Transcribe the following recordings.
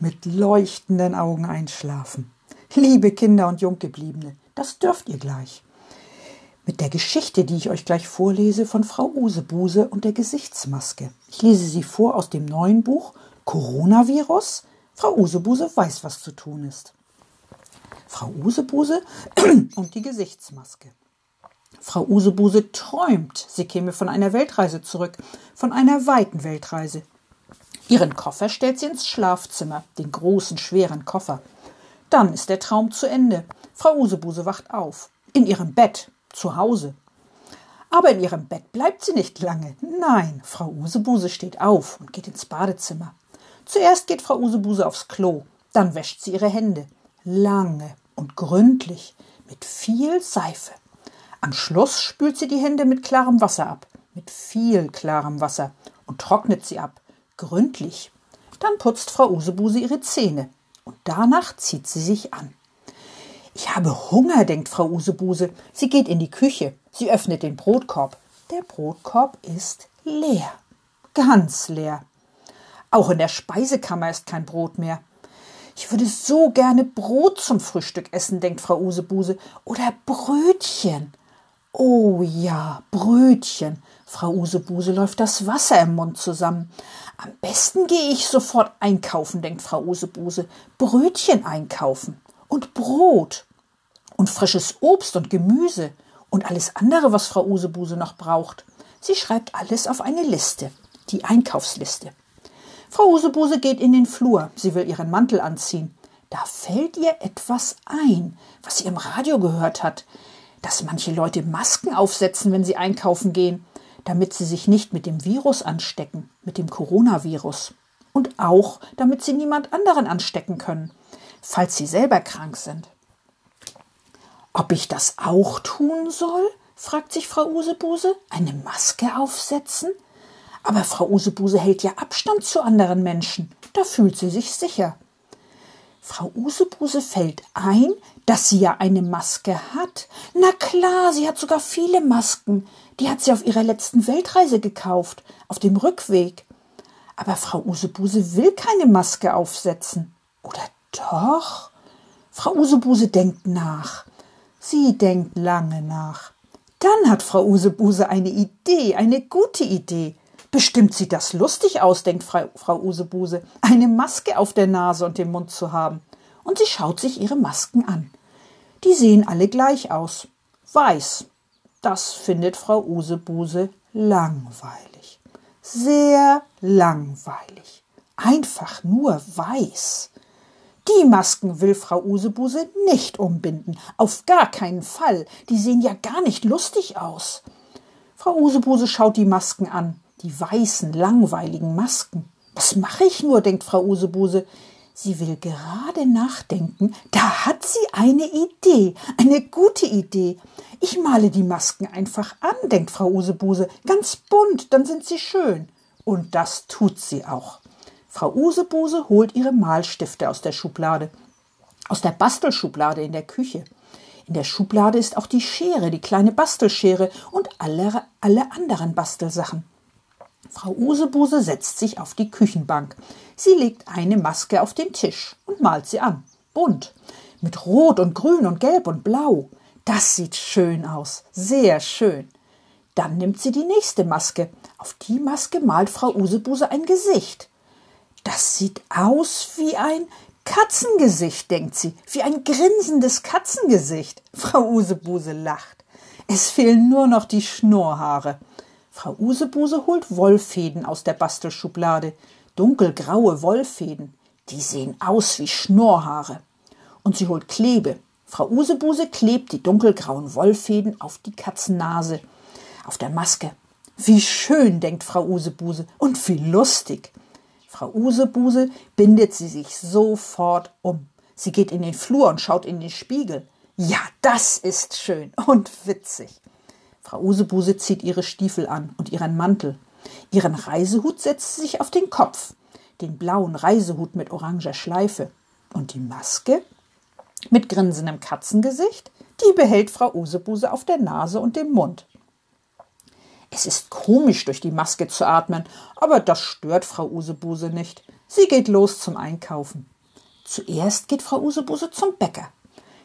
mit leuchtenden Augen einschlafen. Liebe Kinder und Junggebliebene, das dürft ihr gleich. Mit der Geschichte, die ich euch gleich vorlese, von Frau Usebuse und der Gesichtsmaske. Ich lese sie vor aus dem neuen Buch Coronavirus. Frau Usebuse weiß, was zu tun ist. Frau Usebuse und die Gesichtsmaske. Frau Usebuse träumt, sie käme von einer Weltreise zurück, von einer weiten Weltreise. Ihren Koffer stellt sie ins Schlafzimmer, den großen, schweren Koffer. Dann ist der Traum zu Ende. Frau Usebuse wacht auf. In ihrem Bett, zu Hause. Aber in ihrem Bett bleibt sie nicht lange. Nein, Frau Usebuse steht auf und geht ins Badezimmer. Zuerst geht Frau Usebuse aufs Klo, dann wäscht sie ihre Hände. Lange und gründlich, mit viel Seife. Am Schluss spült sie die Hände mit klarem Wasser ab, mit viel klarem Wasser und trocknet sie ab, gründlich. Dann putzt Frau Usebuse ihre Zähne und danach zieht sie sich an. Ich habe Hunger, denkt Frau Usebuse. Sie geht in die Küche. Sie öffnet den Brotkorb. Der Brotkorb ist leer. Ganz leer. Auch in der Speisekammer ist kein Brot mehr. Ich würde so gerne Brot zum Frühstück essen, denkt Frau Usebuse. Oder Brötchen. Oh ja, Brötchen. Frau Usebuse läuft das Wasser im Mund zusammen. Am besten gehe ich sofort einkaufen, denkt Frau Usebuse. Brötchen einkaufen und Brot und frisches Obst und Gemüse und alles andere, was Frau Usebuse noch braucht. Sie schreibt alles auf eine Liste, die Einkaufsliste. Frau Usebuse geht in den Flur. Sie will ihren Mantel anziehen. Da fällt ihr etwas ein, was sie im Radio gehört hat, dass manche Leute Masken aufsetzen, wenn sie einkaufen gehen, damit sie sich nicht mit dem Virus anstecken, mit dem Coronavirus. Und auch, damit sie niemand anderen anstecken können, falls sie selber krank sind. Ob ich das auch tun soll? fragt sich Frau Usebuse. Eine Maske aufsetzen? Aber Frau Usebuse hält ja Abstand zu anderen Menschen. Da fühlt sie sich sicher. Frau Usebuse fällt ein, dass sie ja eine Maske hat. Na klar, sie hat sogar viele Masken. Die hat sie auf ihrer letzten Weltreise gekauft, auf dem Rückweg. Aber Frau Usebuse will keine Maske aufsetzen. Oder doch? Frau Usebuse denkt nach. Sie denkt lange nach. Dann hat Frau Usebuse eine Idee, eine gute Idee. Bestimmt sieht das lustig aus, denkt Frau Usebuse, eine Maske auf der Nase und dem Mund zu haben. Und sie schaut sich ihre Masken an. Die sehen alle gleich aus. Weiß. Das findet Frau Usebuse langweilig. Sehr langweilig. Einfach nur weiß. Die Masken will Frau Usebuse nicht umbinden. Auf gar keinen Fall. Die sehen ja gar nicht lustig aus. Frau Usebuse schaut die Masken an die weißen, langweiligen Masken. Was mache ich nur, denkt Frau Usebuse. Sie will gerade nachdenken. Da hat sie eine Idee, eine gute Idee. Ich male die Masken einfach an, denkt Frau Usebuse. Ganz bunt, dann sind sie schön. Und das tut sie auch. Frau Usebuse holt ihre Malstifte aus der Schublade, aus der Bastelschublade in der Küche. In der Schublade ist auch die Schere, die kleine Bastelschere und alle, alle anderen Bastelsachen. Frau Usebuse setzt sich auf die Küchenbank. Sie legt eine Maske auf den Tisch und malt sie an. Bunt. Mit Rot und Grün und Gelb und Blau. Das sieht schön aus. Sehr schön. Dann nimmt sie die nächste Maske. Auf die Maske malt Frau Usebuse ein Gesicht. Das sieht aus wie ein Katzengesicht, denkt sie, wie ein grinsendes Katzengesicht. Frau Usebuse lacht. Es fehlen nur noch die Schnurrhaare. Frau Usebuse holt Wollfäden aus der Bastelschublade. Dunkelgraue Wollfäden. Die sehen aus wie Schnurrhaare. Und sie holt Klebe. Frau Usebuse klebt die dunkelgrauen Wollfäden auf die Katzennase, auf der Maske. Wie schön, denkt Frau Usebuse, und wie lustig. Frau Usebuse bindet sie sich sofort um. Sie geht in den Flur und schaut in den Spiegel. Ja, das ist schön und witzig. Frau Usebuse zieht ihre Stiefel an und ihren Mantel. Ihren Reisehut setzt sie sich auf den Kopf, den blauen Reisehut mit oranger Schleife. Und die Maske mit grinsendem Katzengesicht, die behält Frau Usebuse auf der Nase und dem Mund. Es ist komisch, durch die Maske zu atmen, aber das stört Frau Usebuse nicht. Sie geht los zum Einkaufen. Zuerst geht Frau Usebuse zum Bäcker.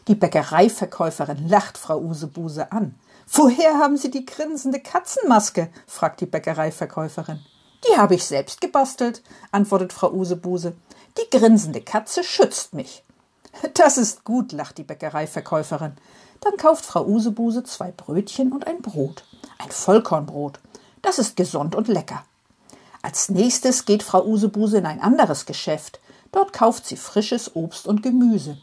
Die Bäckereiverkäuferin lacht Frau Usebuse an. Woher haben Sie die grinsende Katzenmaske? fragt die Bäckereiverkäuferin. Die habe ich selbst gebastelt, antwortet Frau Usebuse. Die grinsende Katze schützt mich. Das ist gut, lacht die Bäckereiverkäuferin. Dann kauft Frau Usebuse zwei Brötchen und ein Brot. Ein Vollkornbrot. Das ist gesund und lecker. Als nächstes geht Frau Usebuse in ein anderes Geschäft. Dort kauft sie frisches Obst und Gemüse.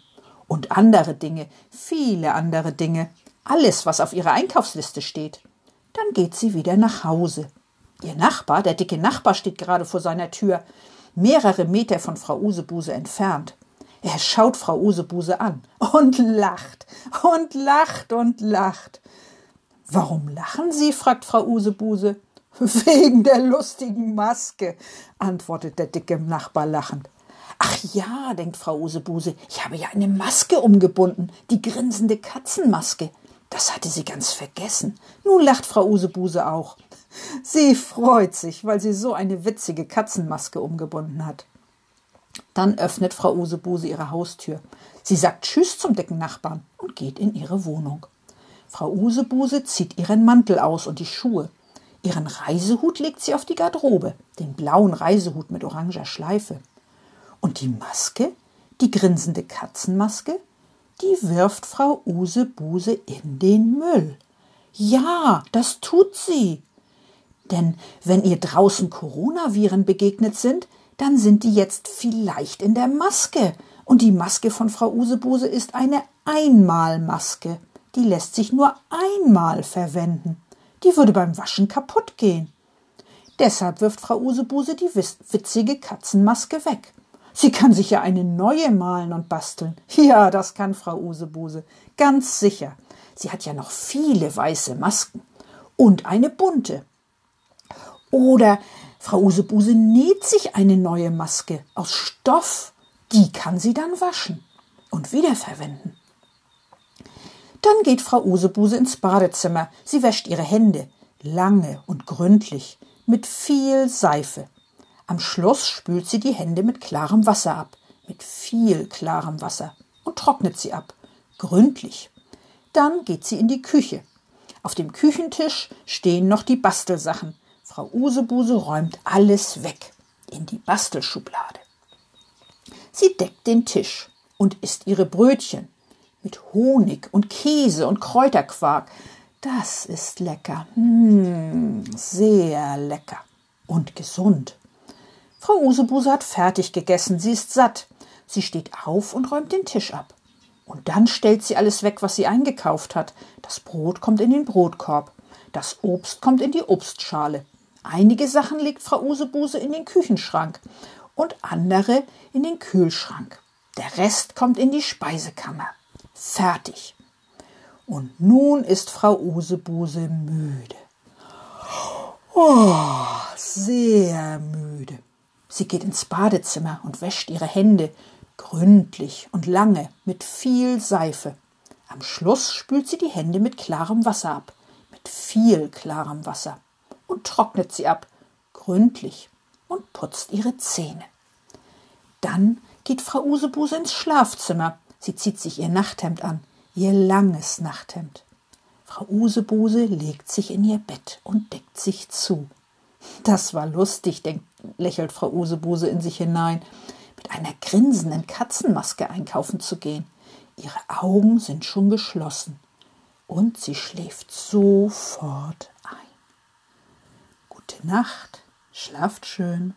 Und andere Dinge, viele andere Dinge. Alles, was auf ihrer Einkaufsliste steht. Dann geht sie wieder nach Hause. Ihr Nachbar, der dicke Nachbar, steht gerade vor seiner Tür, mehrere Meter von Frau Usebuse entfernt. Er schaut Frau Usebuse an und lacht und lacht und lacht. Warum lachen Sie? fragt Frau Usebuse. Wegen der lustigen Maske, antwortet der dicke Nachbar lachend. Ach ja, denkt Frau Usebuse, ich habe ja eine Maske umgebunden, die grinsende Katzenmaske. Das hatte sie ganz vergessen. Nun lacht Frau Usebuse auch. Sie freut sich, weil sie so eine witzige Katzenmaske umgebunden hat. Dann öffnet Frau Usebuse ihre Haustür. Sie sagt Tschüss zum dicken Nachbarn und geht in ihre Wohnung. Frau Usebuse zieht ihren Mantel aus und die Schuhe. Ihren Reisehut legt sie auf die Garderobe, den blauen Reisehut mit oranger Schleife. Und die Maske, die grinsende Katzenmaske, die wirft Frau Usebuse in den Müll. Ja, das tut sie. Denn wenn ihr draußen Coronaviren begegnet sind, dann sind die jetzt vielleicht in der Maske. Und die Maske von Frau Usebuse ist eine Einmalmaske. Die lässt sich nur einmal verwenden. Die würde beim Waschen kaputt gehen. Deshalb wirft Frau Usebuse die witzige Katzenmaske weg. Sie kann sich ja eine neue malen und basteln. Ja, das kann Frau Usebuse. Ganz sicher. Sie hat ja noch viele weiße Masken. Und eine bunte. Oder Frau Usebuse näht sich eine neue Maske aus Stoff. Die kann sie dann waschen und wiederverwenden. Dann geht Frau Usebuse ins Badezimmer. Sie wäscht ihre Hände, lange und gründlich, mit viel Seife. Am Schluss spült sie die Hände mit klarem Wasser ab, mit viel klarem Wasser, und trocknet sie ab, gründlich. Dann geht sie in die Küche. Auf dem Küchentisch stehen noch die Bastelsachen, Frau Usebuse räumt alles weg in die Bastelschublade. Sie deckt den Tisch und isst ihre Brötchen mit Honig und Käse und Kräuterquark. Das ist lecker, hm, sehr lecker und gesund. Frau Usebuse hat fertig gegessen, sie ist satt. Sie steht auf und räumt den Tisch ab. Und dann stellt sie alles weg, was sie eingekauft hat. Das Brot kommt in den Brotkorb, das Obst kommt in die Obstschale, Einige Sachen legt Frau Usebuse in den Küchenschrank und andere in den Kühlschrank. Der Rest kommt in die Speisekammer. Fertig. Und nun ist Frau Usebuse müde. Oh, sehr müde. Sie geht ins Badezimmer und wäscht ihre Hände gründlich und lange mit viel Seife. Am Schluss spült sie die Hände mit klarem Wasser ab, mit viel klarem Wasser und trocknet sie ab, gründlich, und putzt ihre Zähne. Dann geht Frau Usebuse ins Schlafzimmer. Sie zieht sich ihr Nachthemd an, ihr langes Nachthemd. Frau Usebuse legt sich in ihr Bett und deckt sich zu. Das war lustig, denkt, lächelt Frau Usebuse in sich hinein, mit einer grinsenden Katzenmaske einkaufen zu gehen. Ihre Augen sind schon geschlossen und sie schläft sofort Nacht, schlaft schön.